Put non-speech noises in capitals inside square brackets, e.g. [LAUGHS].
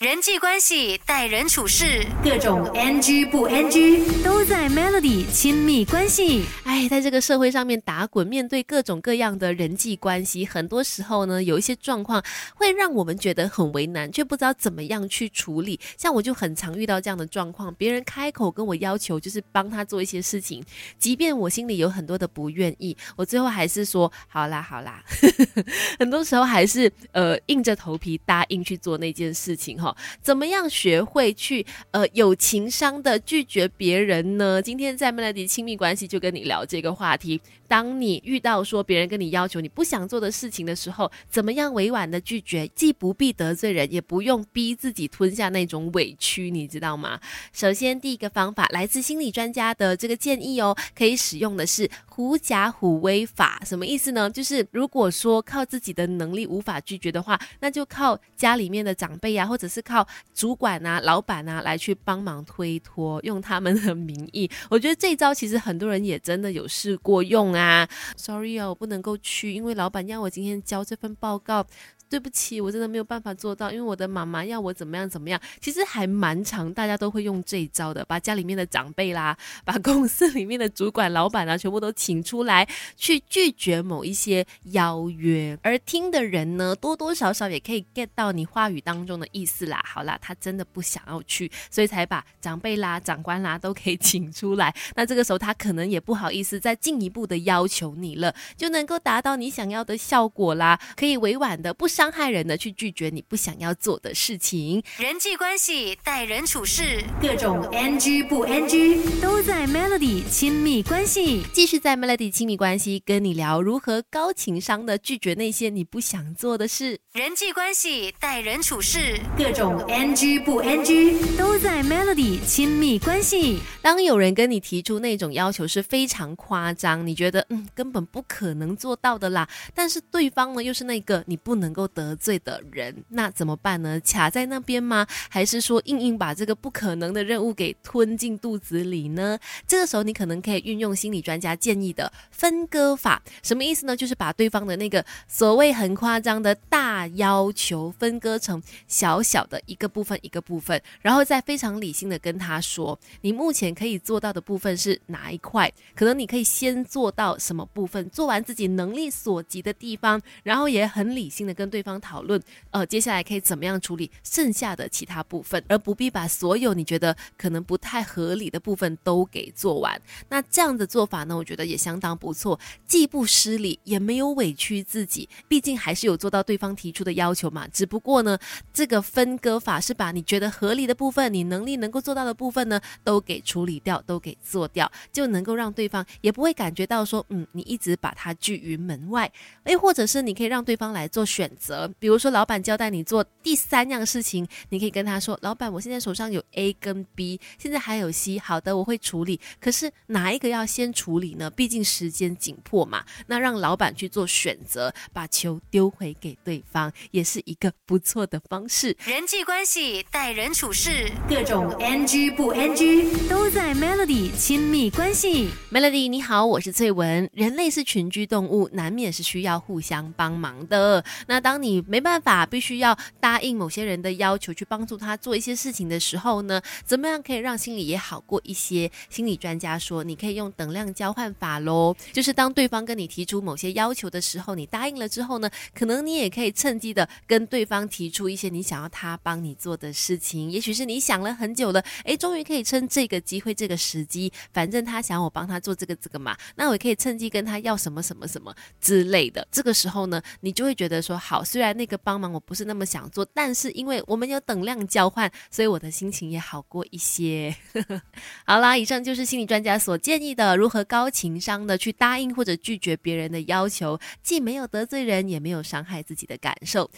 人际关系、待人处事，各种 NG 不 NG 都在 Melody 亲密关系。哎，在这个社会上面打滚，面对各种各样的人际关系，很多时候呢，有一些状况会让我们觉得很为难，却不知道怎么样去处理。像我就很常遇到这样的状况，别人开口跟我要求，就是帮他做一些事情，即便我心里有很多的不愿意，我最后还是说好啦好啦。[LAUGHS] 很多时候还是呃硬着头皮答应去做那件事情哈。怎么样学会去呃有情商的拒绝别人呢？今天在麦拉迪亲密关系就跟你聊这个话题。当你遇到说别人跟你要求你不想做的事情的时候，怎么样委婉的拒绝，既不必得罪人，也不用逼自己吞下那种委屈，你知道吗？首先第一个方法来自心理专家的这个建议哦，可以使用的是狐假虎威法。什么意思呢？就是如果说靠自己的能力无法拒绝的话，那就靠家里面的长辈呀，或者是。靠主管啊、老板啊来去帮忙推脱，用他们的名义。我觉得这招其实很多人也真的有试过用啊。啊 Sorry 哦，我不能够去，因为老板让我今天交这份报告。对不起，我真的没有办法做到，因为我的妈妈要我怎么样怎么样。其实还蛮长，大家都会用这一招的，把家里面的长辈啦，把公司里面的主管、老板啊，全部都请出来，去拒绝某一些邀约。而听的人呢，多多少少也可以 get 到你话语当中的意思啦。好啦，他真的不想要去，所以才把长辈啦、长官啦都可以 [LAUGHS] 请出来。那这个时候他可能也不好意思再进一步的要求你了，就能够达到你想要的效果啦。可以委婉的不。伤害人的去拒绝你不想要做的事情，人际关系、待人处事，各种 NG 不 NG 都在 Melody 亲密关系。继续在 Melody 亲密关系跟你聊如何高情商的拒绝那些你不想做的事。人际关系、待人处事，各种 NG 不 NG 都在 Melody 亲密关系。当有人跟你提出那种要求是非常夸张，你觉得嗯根本不可能做到的啦，但是对方呢又是那个你不能够。得罪的人，那怎么办呢？卡在那边吗？还是说硬硬把这个不可能的任务给吞进肚子里呢？这个时候，你可能可以运用心理专家建议的分割法。什么意思呢？就是把对方的那个所谓很夸张的大要求分割成小小的一个部分一个部分，然后再非常理性的跟他说，你目前可以做到的部分是哪一块？可能你可以先做到什么部分？做完自己能力所及的地方，然后也很理性的跟对。对方讨论，呃，接下来可以怎么样处理剩下的其他部分，而不必把所有你觉得可能不太合理的部分都给做完。那这样的做法呢，我觉得也相当不错，既不失礼，也没有委屈自己，毕竟还是有做到对方提出的要求嘛。只不过呢，这个分割法是把你觉得合理的部分，你能力能够做到的部分呢，都给处理掉，都给做掉，就能够让对方也不会感觉到说，嗯，你一直把他拒于门外。诶，或者是你可以让对方来做选择。比如说，老板交代你做第三样事情，你可以跟他说：“老板，我现在手上有 A 跟 B，现在还有 C，好的，我会处理。可是哪一个要先处理呢？毕竟时间紧迫嘛。那让老板去做选择，把球丢回给对方，也是一个不错的方式。人际关系、待人处事，各种 NG 不 NG 都在 Melody 亲密关系。Melody 你好，我是翠文。人类是群居动物，难免是需要互相帮忙的。那当当你没办法，必须要答应某些人的要求，去帮助他做一些事情的时候呢，怎么样可以让心里也好过一些？心理专家说，你可以用等量交换法喽。就是当对方跟你提出某些要求的时候，你答应了之后呢，可能你也可以趁机的跟对方提出一些你想要他帮你做的事情。也许是你想了很久了，诶，终于可以趁这个机会、这个时机，反正他想我帮他做这个这个嘛，那我也可以趁机跟他要什么什么什么之类的。这个时候呢，你就会觉得说好，虽然那个帮忙我不是那么想做，但是因为我们有等量交换，所以我的心情也好过一些。[LAUGHS] 好啦，以上就是心理专家所建议的如何高情商的去答应或者拒绝别人的要求，既没有得罪人，也没有伤害自己的感受。